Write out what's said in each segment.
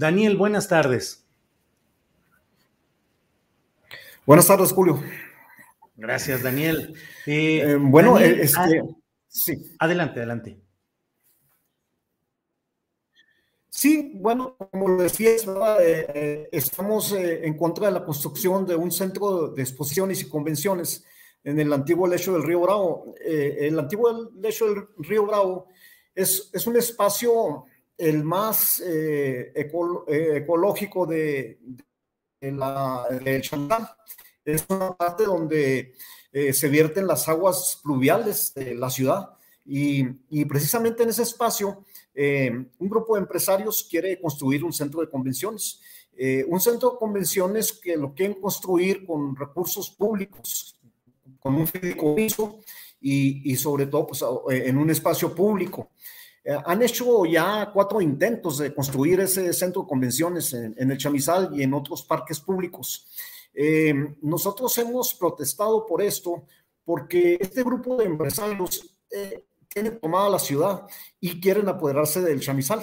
Daniel, buenas tardes. Buenas tardes, Julio. Gracias, Daniel. Eh, eh, bueno, Daniel, este, ah, sí. Adelante, adelante. Sí, bueno, como lo decías, eh, eh, estamos eh, en contra de la construcción de un centro de exposiciones y convenciones en el antiguo lecho del río Bravo. el antiguo lecho del río Bravo es, es un espacio el más eco, ecológico de, de la, del Chantal. Es una parte donde se vierten las aguas pluviales de la ciudad y, y precisamente en ese espacio eh, un grupo de empresarios quiere construir un centro de convenciones. Eh, un centro de convenciones que lo quieren construir con recursos públicos, con un fideicomiso y, y sobre todo pues, en un espacio público. Eh, han hecho ya cuatro intentos de construir ese centro de convenciones en, en el Chamizal y en otros parques públicos. Eh, nosotros hemos protestado por esto porque este grupo de empresarios eh, tienen tomada la ciudad y quieren apoderarse del chamizal.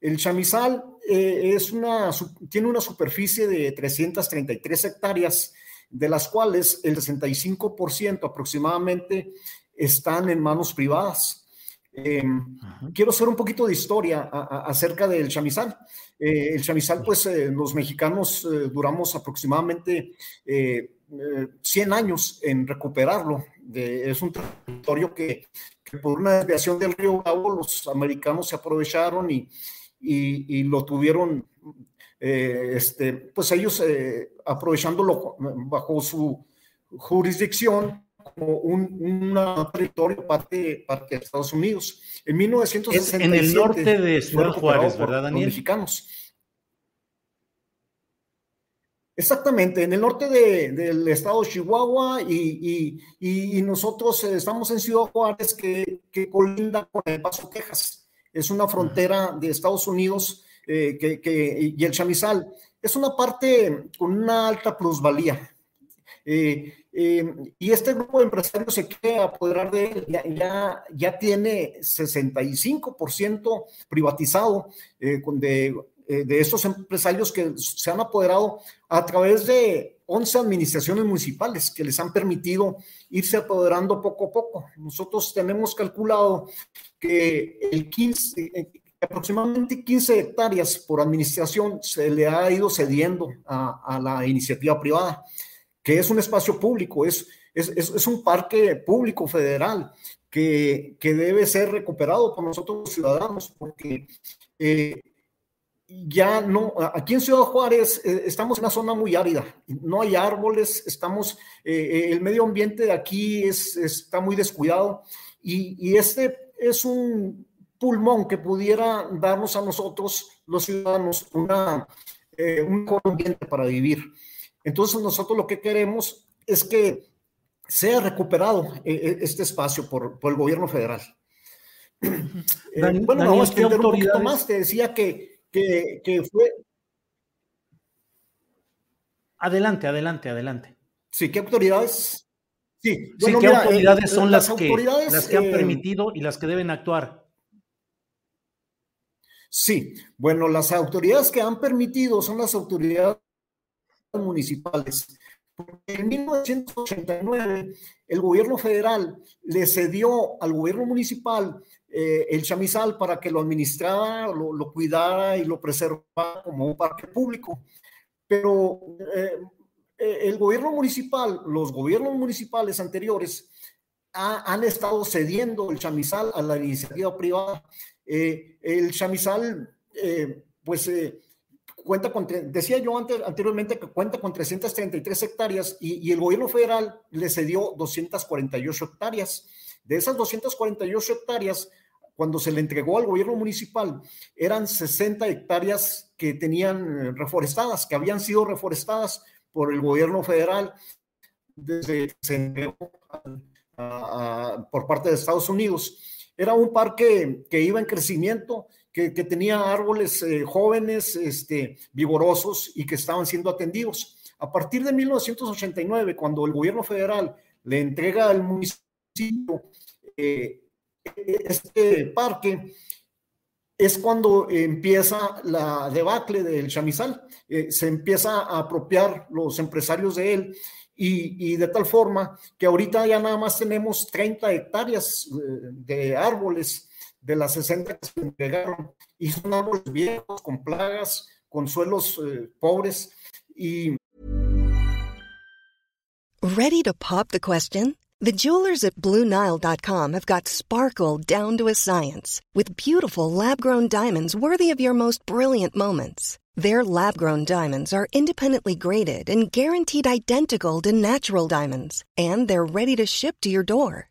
El chamizal eh, es una, tiene una superficie de 333 hectáreas, de las cuales el 65% aproximadamente están en manos privadas. Eh, quiero hacer un poquito de historia a, a, acerca del chamizal. Eh, el chamizal, pues eh, los mexicanos eh, duramos aproximadamente 100 años en recuperarlo. De, es un territorio que, que, por una desviación del río Bravo los americanos se aprovecharon y, y, y lo tuvieron, este, pues ellos aprovechándolo bajo su jurisdicción como un, un territorio parte, parte de Estados Unidos. En 1967. en el norte de Ciudad Juárez, ¿verdad, Daniel? mexicanos. Exactamente, en el norte de, del estado de Chihuahua y, y, y, nosotros estamos en Ciudad Juárez que, que, colinda con El Paso, Texas. Es una frontera de Estados Unidos eh, que, que, y el chamizal. Es una parte con una alta plusvalía. Eh, eh, y este grupo de empresarios se quiere apoderar de él, ya, ya, ya tiene 65% privatizado eh, de, de estos empresarios que se han apoderado a través de 11 administraciones municipales que les han permitido irse apoderando poco a poco. Nosotros tenemos calculado que el 15, aproximadamente 15 hectáreas por administración se le ha ido cediendo a la iniciativa privada que es un espacio público, es, es, es un parque público federal que, que, debe ser recuperado por nosotros los ciudadanos, porque eh, ya no, aquí en Ciudad Juárez eh, estamos en una zona muy árida, no hay árboles, estamos, eh, el medio ambiente de aquí es, está muy descuidado y, y este es un pulmón que pudiera darnos a nosotros, los ciudadanos, una, eh, un ambiente para vivir. Entonces nosotros lo que queremos es que sea recuperado eh, este espacio por, por el gobierno federal. Dan, bueno, Daniel, vamos a extender un poquito autoridades? más. Te decía que, que, que fue... Adelante, adelante, adelante. Sí, ¿qué autoridades? Sí, Sí, bueno, ¿qué mira, autoridades eh, son las, que, autoridades, las que han eh, permitido y las que deben actuar? Sí, bueno, las autoridades que han permitido son las autoridades municipales. En 1989, el gobierno federal le cedió al gobierno municipal eh, el chamizal para que lo administrara, lo, cuidara y lo preservara como un parque público. Pero eh, eh, el gobierno municipal, los gobiernos municipales anteriores han estado cediendo el chamizal a la iniciativa privada. el chamizal, pues cuenta con, decía yo antes, anteriormente que cuenta con 333 hectáreas y, y, el gobierno federal le cedió 248 hectáreas. De esas 248 hectáreas, cuando se le entregó al gobierno municipal, eran 60 hectáreas que tenían eh, reforestadas, que habían sido reforestadas por el gobierno federal desde que se entregó por parte de Estados Unidos. Era un parque que iba en crecimiento, que, tenía árboles eh, jóvenes, este, vigorosos y que estaban siendo atendidos. A partir de 1989, cuando el gobierno federal le entrega al municipio eh, este parque es cuando empieza la debacle del chamizal, eh, se empieza a apropiar los empresarios de él y, de tal forma que ahorita ya nada más tenemos 30 hectáreas eh, de árboles de las 60 que se entregaron y son árboles viejos, con plagas, con suelos eh, pobres y... Ready to pop the question? The jewelers at BlueNile.com have got sparkle down to a science with beautiful lab-grown diamonds worthy of your most brilliant moments. Their lab-grown diamonds are independently graded and guaranteed identical to natural diamonds, and they're ready to ship to your door.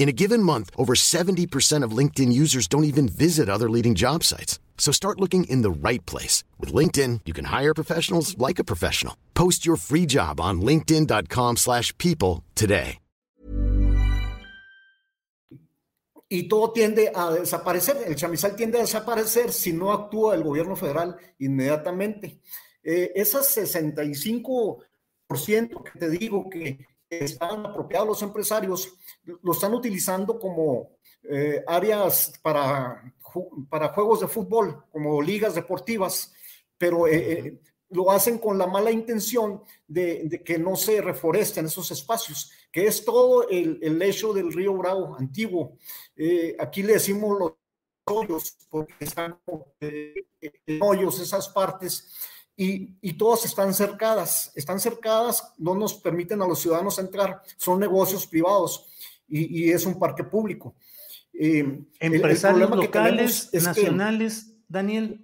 In a given month, over 70% of LinkedIn users don't even visit other leading job sites. So start looking in the right place. With LinkedIn, you can hire professionals like a professional. Post your free job on linkedin.com slash people today. Y todo tiende a desaparecer. El chamizal tiende a desaparecer si no actúa el gobierno federal inmediatamente. Eh, esas 65% que te digo que están apropiados los empresarios, lo están utilizando como eh, áreas para, para juegos de fútbol, como ligas deportivas, pero eh, eh, lo hacen con la mala intención de, que no se reforesten esos espacios, que es todo el, el lecho del río Bravo antiguo. aquí le decimos los hoyos, porque están en hoyos esas partes y, todas están cercadas, están cercadas, no nos permiten a los ciudadanos entrar, son negocios privados y, es un parque público. Eh, Empresarios locales, nacionales, Daniel.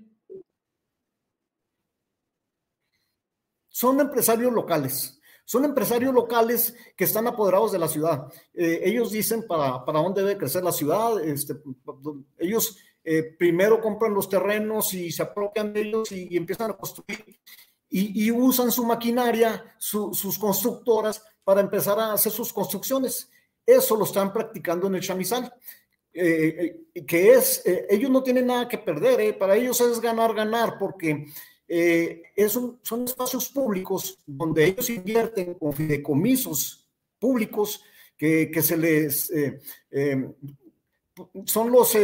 Son empresarios locales, son empresarios locales que están apoderados de la ciudad. Eh, ellos dicen para, para dónde debe crecer la ciudad, este, ellos eh, primero compran los terrenos y se apropian de ellos y, empiezan a construir y, usan su maquinaria, sus constructoras para empezar a hacer sus construcciones. Eso lo están practicando en el chamizal. Eh, eh, que es, ellos no tienen nada que perder, para ellos es ganar, ganar, porque es son espacios públicos donde ellos invierten con fideicomisos públicos que, que se les, son los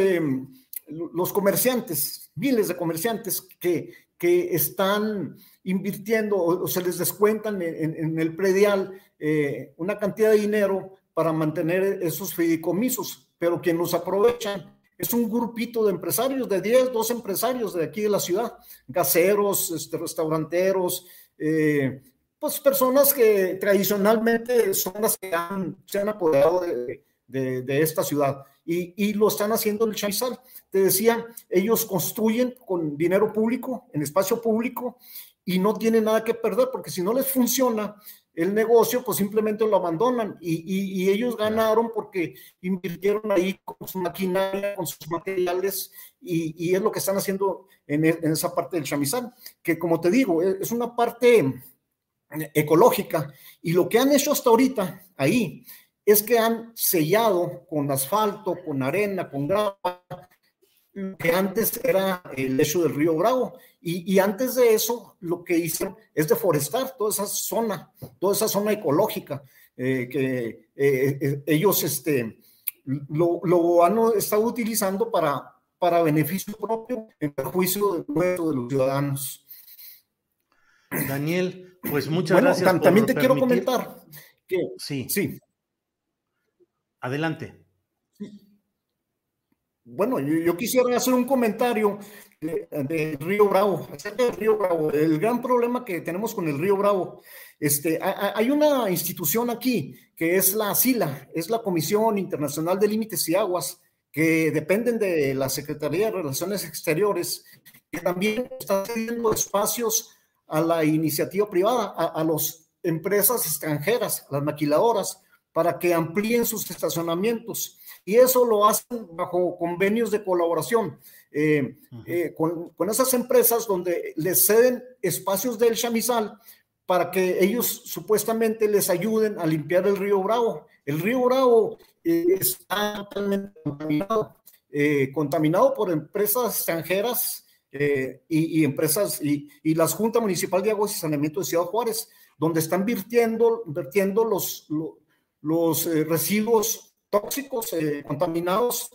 los comerciantes, miles de comerciantes que, que están invirtiendo o, se les descuentan en, el predial eh, una cantidad de dinero para mantener esos fideicomisos, pero quien los aprovechan es un grupito de empresarios, de 10, 12 empresarios de aquí de la ciudad, gaseros, este, restauranteros, eh, pues personas que tradicionalmente son las que se han apoderado de, de, esta ciudad y, y, lo están haciendo en el Chaizal. Te decía, ellos construyen con dinero público, en espacio público, y no tienen nada que perder, porque si no les funciona, el negocio, pues simplemente lo abandonan. Y, ellos ganaron porque invirtieron ahí con su maquinaria, con sus materiales y, es lo que están haciendo en, esa parte del chamizal, que como te digo, e, es una parte ecológica. Y lo que han hecho hasta ahorita ahí es que han sellado con asfalto, con arena, con grava, que antes era el lecho del río Bravo. Y, antes de eso, lo que hicieron es deforestar toda esa zona, toda esa zona ecológica, eh, que eh, eh, ellos este, lo, han estado utilizando para, para beneficio propio, en perjuicio de, de los ciudadanos. Daniel, pues muchas gracias. también te quiero comentar que sí. sí. Adelante. Bueno, yo, quisiera hacer un comentario del Río Bravo, acerca del Río Bravo. El gran problema que tenemos con el Río Bravo, este, hay una institución aquí que es la SILA, es la Comisión Internacional de Límites y Aguas, que dependen de la Secretaría de Relaciones Exteriores, que también está cediendo espacios a la iniciativa privada, a, a las empresas extranjeras, las maquiladoras, para que amplíen sus estacionamientos. Y eso lo hacen bajo convenios de colaboración eh, eh, con, con, esas empresas donde les ceden espacios del chamizal para que ellos supuestamente les ayuden a limpiar el río Bravo. El río Bravo eh, está totalmente contaminado, contaminado por empresas extranjeras y, empresas y, y las Junta Municipal de Aguas y Saneamiento de Ciudad Juárez, donde están vertiendo, vertiendo los, los eh, residuos tóxicos eh, contaminados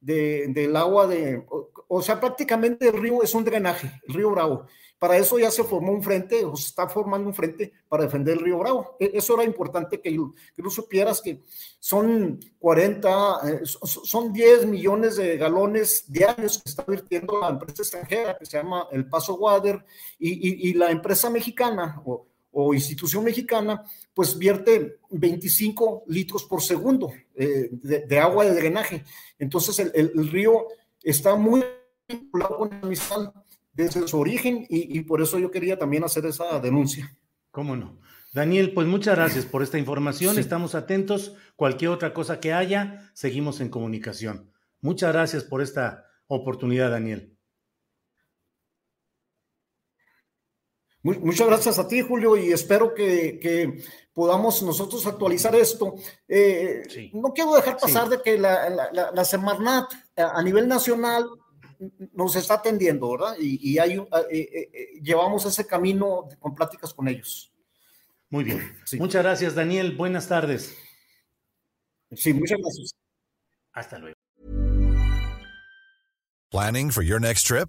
del agua de, o, sea, prácticamente el río es un drenaje, el río Bravo. Para eso ya se formó un frente, o se está formando un frente para defender el río Bravo. E, eso era importante que, que tú supieras que son 40, eh, son 10 millones de galones diarios que está virtiendo la empresa extranjera que se llama El Paso Water y, y la empresa mexicana, o, o institución mexicana, pues vierte 25 litros por segundo eh, de, agua de drenaje. Entonces el, río está muy vinculado con el misal desde su origen y, por eso yo quería también hacer esa denuncia. ¿Cómo no? Daniel, pues muchas gracias por esta información. Estamos atentos. Cualquier otra cosa que haya, seguimos en comunicación. Muchas gracias por esta oportunidad, Daniel. Muchas gracias a ti, Julio, y espero que, podamos nosotros actualizar esto. Eh, no quiero dejar pasar de que la, la, Semarnat a nivel nacional nos está atendiendo, ¿verdad? Y, hay, eh, eh, llevamos ese camino con pláticas con ellos. Muy bien. Muchas gracias, Daniel. Buenas tardes. Sí, muchas gracias. Hasta luego. Planning for your next trip?